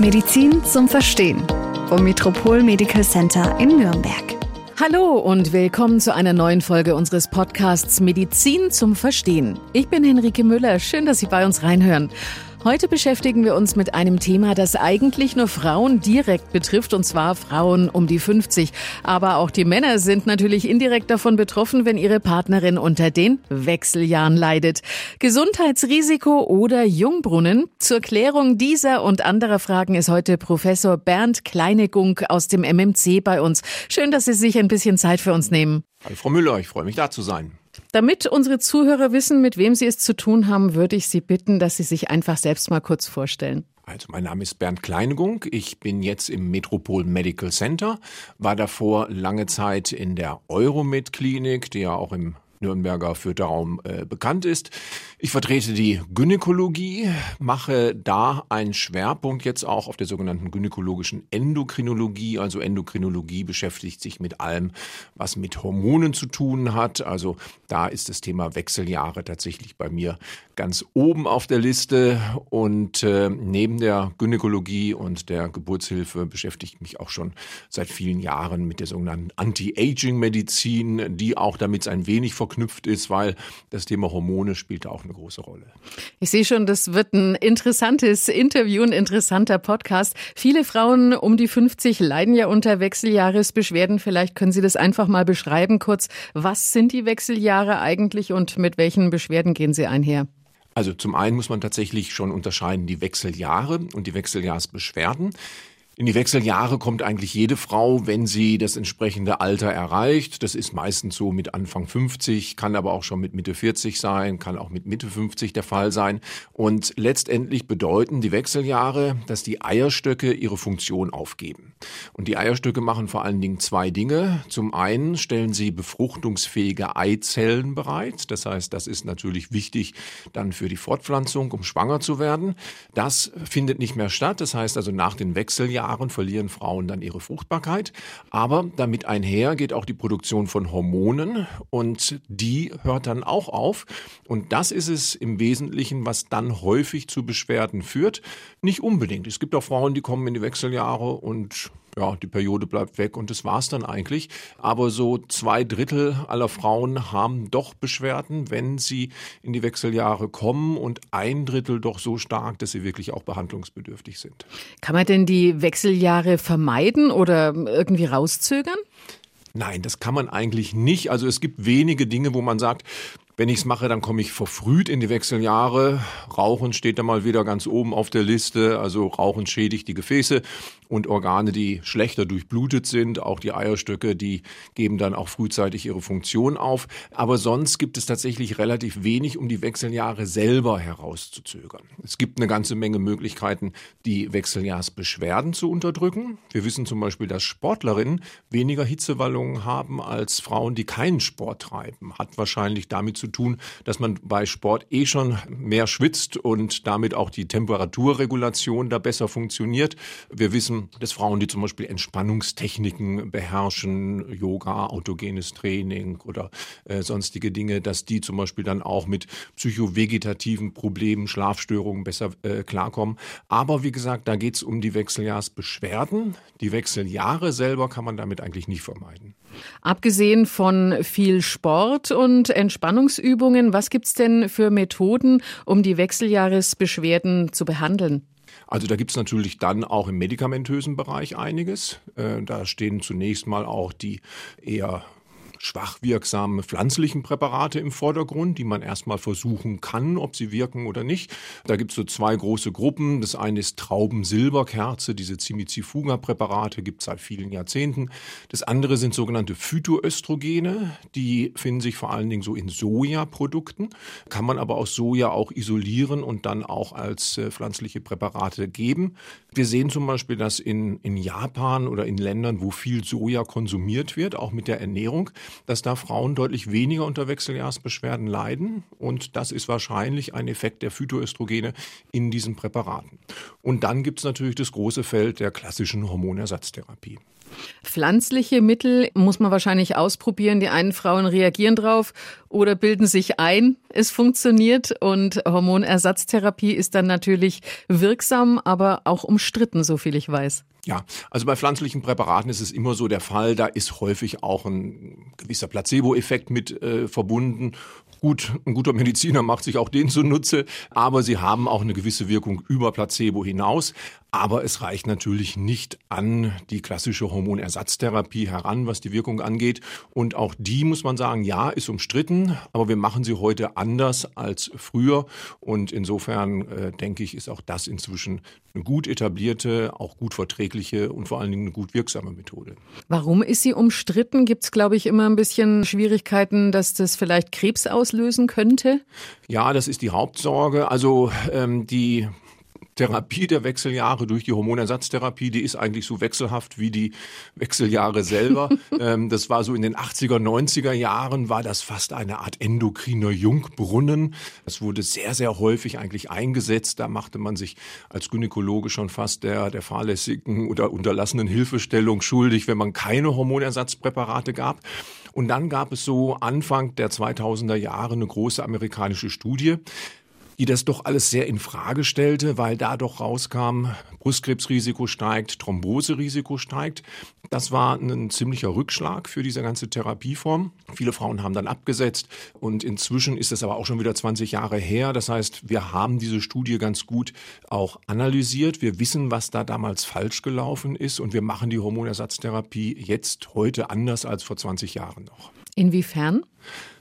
Medizin zum Verstehen vom Metropol Medical Center in Nürnberg. Hallo und willkommen zu einer neuen Folge unseres Podcasts Medizin zum Verstehen. Ich bin Henrike Müller. Schön, dass Sie bei uns reinhören. Heute beschäftigen wir uns mit einem Thema, das eigentlich nur Frauen direkt betrifft, und zwar Frauen um die 50. Aber auch die Männer sind natürlich indirekt davon betroffen, wenn ihre Partnerin unter den Wechseljahren leidet. Gesundheitsrisiko oder Jungbrunnen? Zur Klärung dieser und anderer Fragen ist heute Professor Bernd Kleinegung aus dem MMC bei uns. Schön, dass Sie sich ein bisschen Zeit für uns nehmen. Hallo Frau Müller, ich freue mich da zu sein. Damit unsere Zuhörer wissen, mit wem sie es zu tun haben, würde ich Sie bitten, dass Sie sich einfach selbst mal kurz vorstellen. Also mein Name ist Bernd Kleinegung. Ich bin jetzt im Metropol Medical Center, war davor lange Zeit in der Euromed Klinik, die ja auch im Nürnberger Fürtherraum äh, bekannt ist. Ich vertrete die Gynäkologie, mache da einen Schwerpunkt jetzt auch auf der sogenannten gynäkologischen Endokrinologie. Also Endokrinologie beschäftigt sich mit allem, was mit Hormonen zu tun hat. Also da ist das Thema Wechseljahre tatsächlich bei mir ganz oben auf der Liste. Und äh, neben der Gynäkologie und der Geburtshilfe beschäftige ich mich auch schon seit vielen Jahren mit der sogenannten Anti-Aging-Medizin, die auch damit ein wenig verknüpft ist, weil das Thema Hormone spielt auch eine große Rolle. Ich sehe schon, das wird ein interessantes Interview, ein interessanter Podcast. Viele Frauen um die 50 leiden ja unter Wechseljahresbeschwerden. Vielleicht können Sie das einfach mal beschreiben kurz. Was sind die Wechseljahre eigentlich und mit welchen Beschwerden gehen sie einher? Also zum einen muss man tatsächlich schon unterscheiden die Wechseljahre und die Wechseljahrsbeschwerden. In die Wechseljahre kommt eigentlich jede Frau, wenn sie das entsprechende Alter erreicht. Das ist meistens so mit Anfang 50, kann aber auch schon mit Mitte 40 sein, kann auch mit Mitte 50 der Fall sein. Und letztendlich bedeuten die Wechseljahre, dass die Eierstöcke ihre Funktion aufgeben. Und die Eierstöcke machen vor allen Dingen zwei Dinge. Zum einen stellen sie befruchtungsfähige Eizellen bereit. Das heißt, das ist natürlich wichtig dann für die Fortpflanzung, um schwanger zu werden. Das findet nicht mehr statt. Das heißt also nach den Wechseljahren Jahren verlieren Frauen dann ihre Fruchtbarkeit. Aber damit einher geht auch die Produktion von Hormonen und die hört dann auch auf. Und das ist es im Wesentlichen, was dann häufig zu Beschwerden führt. Nicht unbedingt. Es gibt auch Frauen, die kommen in die Wechseljahre und ja, die Periode bleibt weg und das war's dann eigentlich. Aber so zwei Drittel aller Frauen haben doch Beschwerden, wenn sie in die Wechseljahre kommen und ein Drittel doch so stark, dass sie wirklich auch behandlungsbedürftig sind. Kann man denn die Wechseljahre vermeiden oder irgendwie rauszögern? Nein, das kann man eigentlich nicht. Also es gibt wenige Dinge, wo man sagt, wenn ich es mache, dann komme ich verfrüht in die Wechseljahre. Rauchen steht da mal wieder ganz oben auf der Liste. Also Rauchen schädigt die Gefäße und Organe, die schlechter durchblutet sind. Auch die Eierstöcke, die geben dann auch frühzeitig ihre Funktion auf. Aber sonst gibt es tatsächlich relativ wenig, um die Wechseljahre selber herauszuzögern. Es gibt eine ganze Menge Möglichkeiten, die Wechseljahrsbeschwerden zu unterdrücken. Wir wissen zum Beispiel, dass Sportlerinnen weniger Hitzewallungen haben als Frauen, die keinen Sport treiben. Hat wahrscheinlich damit zu tun, dass man bei Sport eh schon mehr schwitzt und damit auch die Temperaturregulation da besser funktioniert. Wir wissen, dass Frauen, die zum Beispiel Entspannungstechniken beherrschen, Yoga, autogenes Training oder äh, sonstige Dinge, dass die zum Beispiel dann auch mit psychovegetativen Problemen, Schlafstörungen besser äh, klarkommen. Aber wie gesagt, da geht es um die Wechseljahrsbeschwerden. Die Wechseljahre selber kann man damit eigentlich nicht vermeiden. Abgesehen von viel Sport und Entspannungsübungen, was gibt es denn für Methoden, um die Wechseljahresbeschwerden zu behandeln? Also da gibt es natürlich dann auch im medikamentösen Bereich einiges. Äh, da stehen zunächst mal auch die eher schwach wirksame pflanzlichen Präparate im Vordergrund, die man erstmal versuchen kann, ob sie wirken oder nicht. Da gibt es so zwei große Gruppen. Das eine ist Traubensilberkerze, diese Cimizifuga-Präparate gibt es seit vielen Jahrzehnten. Das andere sind sogenannte Phytoöstrogene, die finden sich vor allen Dingen so in Sojaprodukten, kann man aber aus Soja auch isolieren und dann auch als äh, pflanzliche Präparate geben. Wir sehen zum Beispiel, dass in, in Japan oder in Ländern, wo viel Soja konsumiert wird, auch mit der Ernährung, dass da Frauen deutlich weniger unter Wechseljahrsbeschwerden leiden. Und das ist wahrscheinlich ein Effekt der Phytoöstrogene in diesen Präparaten. Und dann gibt es natürlich das große Feld der klassischen Hormonersatztherapie. Pflanzliche Mittel muss man wahrscheinlich ausprobieren. Die einen Frauen reagieren drauf oder bilden sich ein, es funktioniert. Und Hormonersatztherapie ist dann natürlich wirksam, aber auch umstritten, so viel ich weiß. Ja, also bei pflanzlichen Präparaten ist es immer so der Fall, da ist häufig auch ein gewisser Placebo-Effekt mit äh, verbunden. Gut, ein guter Mediziner macht sich auch den zunutze, aber sie haben auch eine gewisse Wirkung über Placebo hinaus. Aber es reicht natürlich nicht an die klassische Hormonersatztherapie heran, was die Wirkung angeht. Und auch die, muss man sagen, ja, ist umstritten, aber wir machen sie heute anders als früher. Und insofern äh, denke ich, ist auch das inzwischen eine gut etablierte, auch gut verträgliche und vor allen Dingen eine gut wirksame Methode. Warum ist sie umstritten? Gibt es, glaube ich, immer ein bisschen Schwierigkeiten, dass das vielleicht Krebs auslösen könnte? Ja, das ist die Hauptsorge. Also ähm, die Therapie der Wechseljahre durch die Hormonersatztherapie, die ist eigentlich so wechselhaft wie die Wechseljahre selber. ähm, das war so in den 80er, 90er Jahren war das fast eine Art endokriner Jungbrunnen. Das wurde sehr, sehr häufig eigentlich eingesetzt. Da machte man sich als Gynäkologe schon fast der, der fahrlässigen oder unterlassenen Hilfestellung schuldig, wenn man keine Hormonersatzpräparate gab. Und dann gab es so Anfang der 2000er Jahre eine große amerikanische Studie, die das doch alles sehr in Frage stellte, weil da doch rauskam, Brustkrebsrisiko steigt, Thromboserisiko steigt. Das war ein ziemlicher Rückschlag für diese ganze Therapieform. Viele Frauen haben dann abgesetzt und inzwischen ist es aber auch schon wieder 20 Jahre her. Das heißt, wir haben diese Studie ganz gut auch analysiert. Wir wissen, was da damals falsch gelaufen ist und wir machen die Hormonersatztherapie jetzt heute anders als vor 20 Jahren noch. Inwiefern?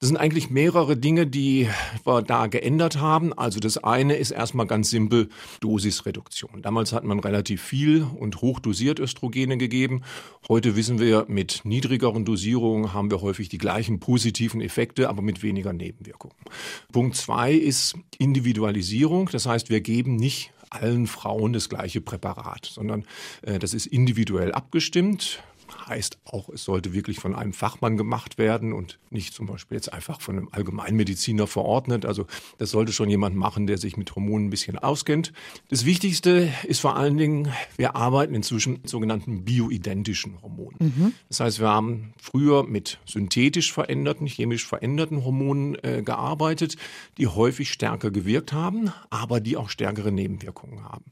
Das sind eigentlich mehrere Dinge, die wir da geändert haben. Also das eine ist erstmal ganz simpel Dosisreduktion. Damals hat man relativ viel und hochdosiert Östrogene gegeben. Heute wissen wir, mit niedrigeren Dosierungen haben wir häufig die gleichen positiven Effekte, aber mit weniger Nebenwirkungen. Punkt zwei ist Individualisierung. Das heißt, wir geben nicht allen Frauen das gleiche Präparat, sondern äh, das ist individuell abgestimmt. Heißt auch, es sollte wirklich von einem Fachmann gemacht werden und nicht zum Beispiel jetzt einfach von einem Allgemeinmediziner verordnet. Also das sollte schon jemand machen, der sich mit Hormonen ein bisschen auskennt. Das Wichtigste ist vor allen Dingen, wir arbeiten inzwischen mit sogenannten bioidentischen Hormonen. Mhm. Das heißt, wir haben früher mit synthetisch veränderten, chemisch veränderten Hormonen äh, gearbeitet, die häufig stärker gewirkt haben, aber die auch stärkere Nebenwirkungen haben.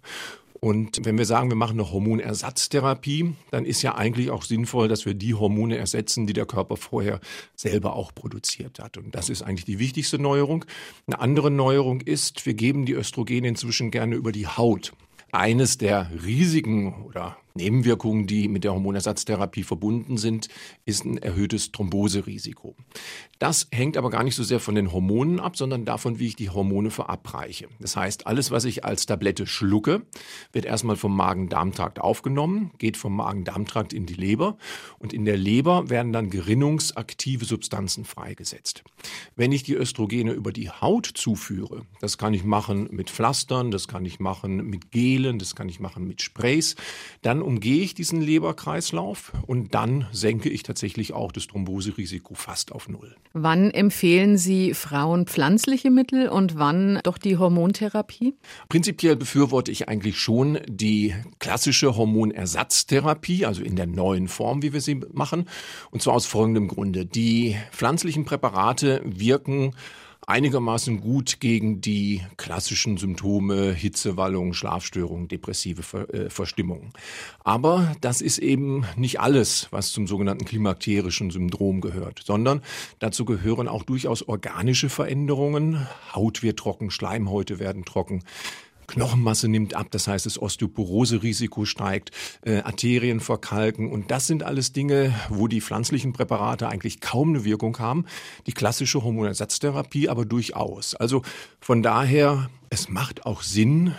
Und wenn wir sagen, wir machen eine Hormonersatztherapie, dann ist ja eigentlich auch sinnvoll, dass wir die Hormone ersetzen, die der Körper vorher selber auch produziert hat. Und das ist eigentlich die wichtigste Neuerung. Eine andere Neuerung ist, wir geben die Östrogene inzwischen gerne über die Haut. Eines der Risiken oder Nebenwirkungen, die mit der Hormonersatztherapie verbunden sind, ist ein erhöhtes Thromboserisiko. Das hängt aber gar nicht so sehr von den Hormonen ab, sondern davon, wie ich die Hormone verabreiche. Das heißt, alles, was ich als Tablette schlucke, wird erstmal vom Magen-Darm-Trakt aufgenommen, geht vom Magen-Darm-Trakt in die Leber und in der Leber werden dann gerinnungsaktive Substanzen freigesetzt. Wenn ich die Östrogene über die Haut zuführe, das kann ich machen mit Pflastern, das kann ich machen mit Gelen, das kann ich machen mit Sprays, dann umgehe ich diesen Leberkreislauf und dann senke ich tatsächlich auch das Thromboserisiko fast auf Null. Wann empfehlen Sie Frauen pflanzliche Mittel und wann doch die Hormontherapie? Prinzipiell befürworte ich eigentlich schon die klassische Hormonersatztherapie, also in der neuen Form, wie wir sie machen. Und zwar aus folgendem Grunde. Die pflanzlichen Präparate wirken einigermaßen gut gegen die klassischen Symptome Hitzewallung, Schlafstörungen, depressive Ver äh, Verstimmung. Aber das ist eben nicht alles, was zum sogenannten klimakterischen Syndrom gehört, sondern dazu gehören auch durchaus organische Veränderungen. Haut wird trocken, Schleimhäute werden trocken. Knochenmasse nimmt ab, das heißt, das Osteoporose-Risiko steigt, äh, Arterien verkalken und das sind alles Dinge, wo die pflanzlichen Präparate eigentlich kaum eine Wirkung haben, die klassische Hormonersatztherapie aber durchaus. Also von daher, es macht auch Sinn,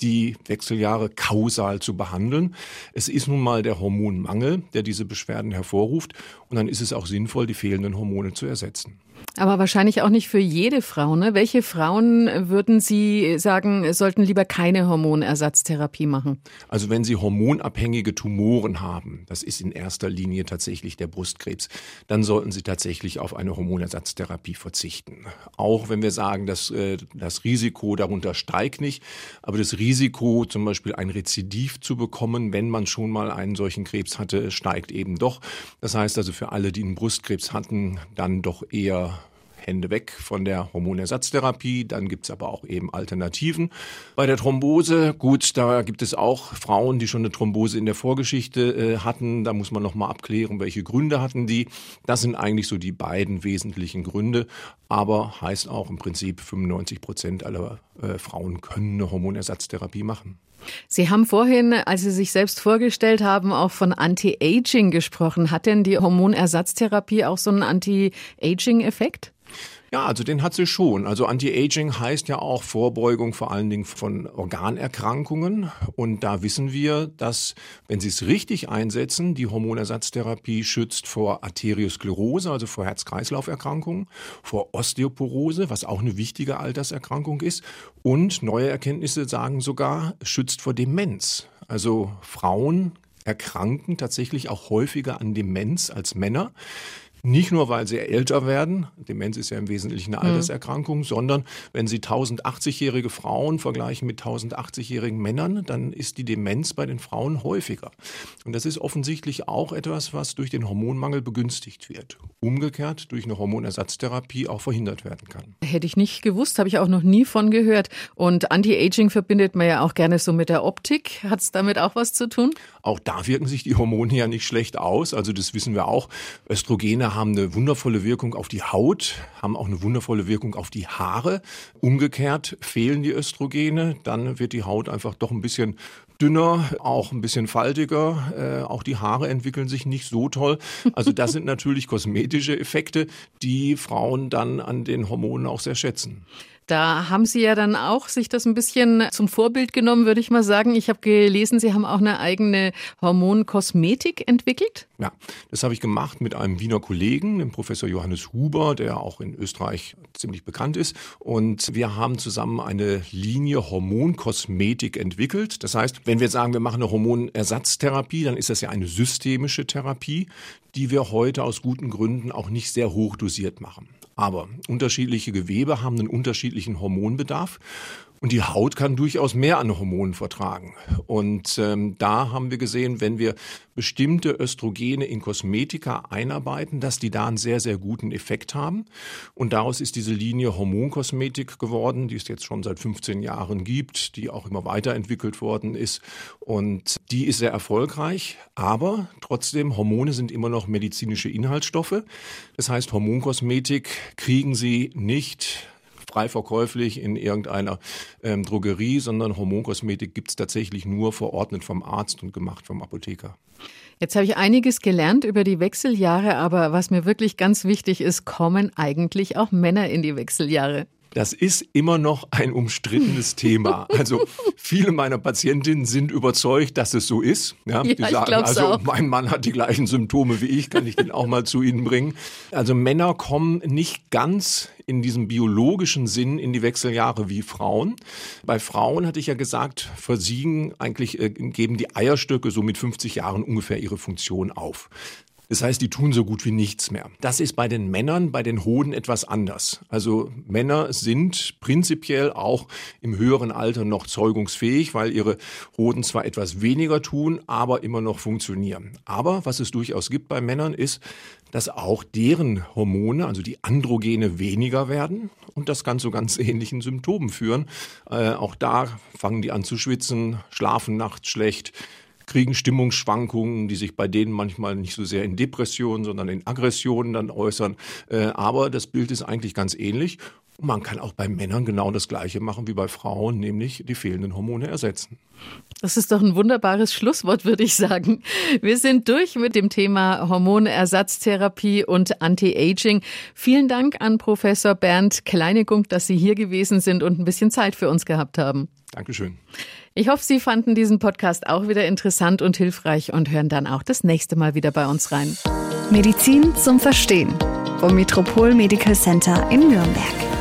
die Wechseljahre kausal zu behandeln. Es ist nun mal der Hormonmangel, der diese Beschwerden hervorruft und dann ist es auch sinnvoll, die fehlenden Hormone zu ersetzen. Aber wahrscheinlich auch nicht für jede Frau. Ne? Welche Frauen würden Sie sagen, sollten lieber keine Hormonersatztherapie machen? Also wenn Sie hormonabhängige Tumoren haben, das ist in erster Linie tatsächlich der Brustkrebs, dann sollten Sie tatsächlich auf eine Hormonersatztherapie verzichten. Auch wenn wir sagen, dass äh, das Risiko darunter steigt nicht, aber das Risiko, zum Beispiel ein Rezidiv zu bekommen, wenn man schon mal einen solchen Krebs hatte, steigt eben doch. Das heißt also für alle, die einen Brustkrebs hatten, dann doch eher Hände weg von der Hormonersatztherapie. Dann gibt's aber auch eben Alternativen. Bei der Thrombose, gut, da gibt es auch Frauen, die schon eine Thrombose in der Vorgeschichte äh, hatten. Da muss man nochmal abklären, welche Gründe hatten die. Das sind eigentlich so die beiden wesentlichen Gründe. Aber heißt auch im Prinzip 95 Prozent aller äh, Frauen können eine Hormonersatztherapie machen. Sie haben vorhin, als Sie sich selbst vorgestellt haben, auch von Anti-Aging gesprochen. Hat denn die Hormonersatztherapie auch so einen Anti-Aging-Effekt? Ja, also den hat sie schon. Also Anti-Aging heißt ja auch Vorbeugung vor allen Dingen von Organerkrankungen. Und da wissen wir, dass, wenn Sie es richtig einsetzen, die Hormonersatztherapie schützt vor Arteriosklerose, also vor Herz-Kreislauf-Erkrankungen, vor Osteoporose, was auch eine wichtige Alterserkrankung ist. Und neue Erkenntnisse sagen sogar, schützt vor Demenz. Also Frauen erkranken tatsächlich auch häufiger an Demenz als Männer. Nicht nur, weil sie älter werden, Demenz ist ja im Wesentlichen eine mhm. Alterserkrankung, sondern wenn sie 1080-jährige Frauen vergleichen mit 1080-jährigen Männern, dann ist die Demenz bei den Frauen häufiger. Und das ist offensichtlich auch etwas, was durch den Hormonmangel begünstigt wird. Umgekehrt durch eine Hormonersatztherapie auch verhindert werden kann. Hätte ich nicht gewusst, habe ich auch noch nie von gehört. Und Anti-Aging verbindet man ja auch gerne so mit der Optik. Hat es damit auch was zu tun? Auch da wirken sich die Hormone ja nicht schlecht aus. Also das wissen wir auch. Östrogene haben eine wundervolle Wirkung auf die Haut, haben auch eine wundervolle Wirkung auf die Haare. Umgekehrt fehlen die Östrogene, dann wird die Haut einfach doch ein bisschen dünner, auch ein bisschen faltiger. Äh, auch die Haare entwickeln sich nicht so toll. Also das sind natürlich kosmetische Effekte, die Frauen dann an den Hormonen auch sehr schätzen. Da haben Sie ja dann auch sich das ein bisschen zum Vorbild genommen, würde ich mal sagen. Ich habe gelesen, Sie haben auch eine eigene Hormonkosmetik entwickelt. Ja, das habe ich gemacht mit einem Wiener Kollegen, dem Professor Johannes Huber, der auch in Österreich ziemlich bekannt ist. Und wir haben zusammen eine Linie Hormonkosmetik entwickelt. Das heißt, wenn wir sagen, wir machen eine Hormonersatztherapie, dann ist das ja eine systemische Therapie, die wir heute aus guten Gründen auch nicht sehr hoch dosiert machen. Aber unterschiedliche Gewebe haben einen unterschiedlichen Hormonbedarf und die Haut kann durchaus mehr an Hormonen vertragen. Und ähm, da haben wir gesehen, wenn wir bestimmte Östrogene in Kosmetika einarbeiten, dass die da einen sehr, sehr guten Effekt haben. Und daraus ist diese Linie Hormonkosmetik geworden, die es jetzt schon seit 15 Jahren gibt, die auch immer weiterentwickelt worden ist. Und die ist sehr erfolgreich. Aber trotzdem, Hormone sind immer noch medizinische Inhaltsstoffe. Das heißt, Hormonkosmetik kriegen Sie nicht frei verkäuflich in irgendeiner ähm, Drogerie, sondern Hormonkosmetik gibt es tatsächlich nur verordnet vom Arzt und gemacht vom Apotheker. Jetzt habe ich einiges gelernt über die Wechseljahre, aber was mir wirklich ganz wichtig ist, kommen eigentlich auch Männer in die Wechseljahre? Das ist immer noch ein umstrittenes Thema. Also viele meiner Patientinnen sind überzeugt, dass es so ist. Ja, ja die sagen, also auch. mein Mann hat die gleichen Symptome wie ich, kann ich den auch mal zu Ihnen bringen. Also Männer kommen nicht ganz in diesem biologischen Sinn in die Wechseljahre wie Frauen. Bei Frauen hatte ich ja gesagt, versiegen eigentlich äh, geben die Eierstöcke so mit 50 Jahren ungefähr ihre Funktion auf. Das heißt, die tun so gut wie nichts mehr. Das ist bei den Männern, bei den Hoden etwas anders. Also Männer sind prinzipiell auch im höheren Alter noch zeugungsfähig, weil ihre Hoden zwar etwas weniger tun, aber immer noch funktionieren. Aber was es durchaus gibt bei Männern ist, dass auch deren Hormone, also die Androgene, weniger werden. Und das kann zu ganz ähnlichen Symptomen führen. Äh, auch da fangen die an zu schwitzen, schlafen nachts schlecht, kriegen Stimmungsschwankungen, die sich bei denen manchmal nicht so sehr in Depressionen, sondern in Aggressionen dann äußern. Äh, aber das Bild ist eigentlich ganz ähnlich. Man kann auch bei Männern genau das Gleiche machen wie bei Frauen, nämlich die fehlenden Hormone ersetzen. Das ist doch ein wunderbares Schlusswort, würde ich sagen. Wir sind durch mit dem Thema Hormonersatztherapie und Anti-Aging. Vielen Dank an Professor Bernd Kleinegung, dass Sie hier gewesen sind und ein bisschen Zeit für uns gehabt haben. Dankeschön. Ich hoffe, Sie fanden diesen Podcast auch wieder interessant und hilfreich und hören dann auch das nächste Mal wieder bei uns rein. Medizin zum Verstehen vom Metropol Medical Center in Nürnberg.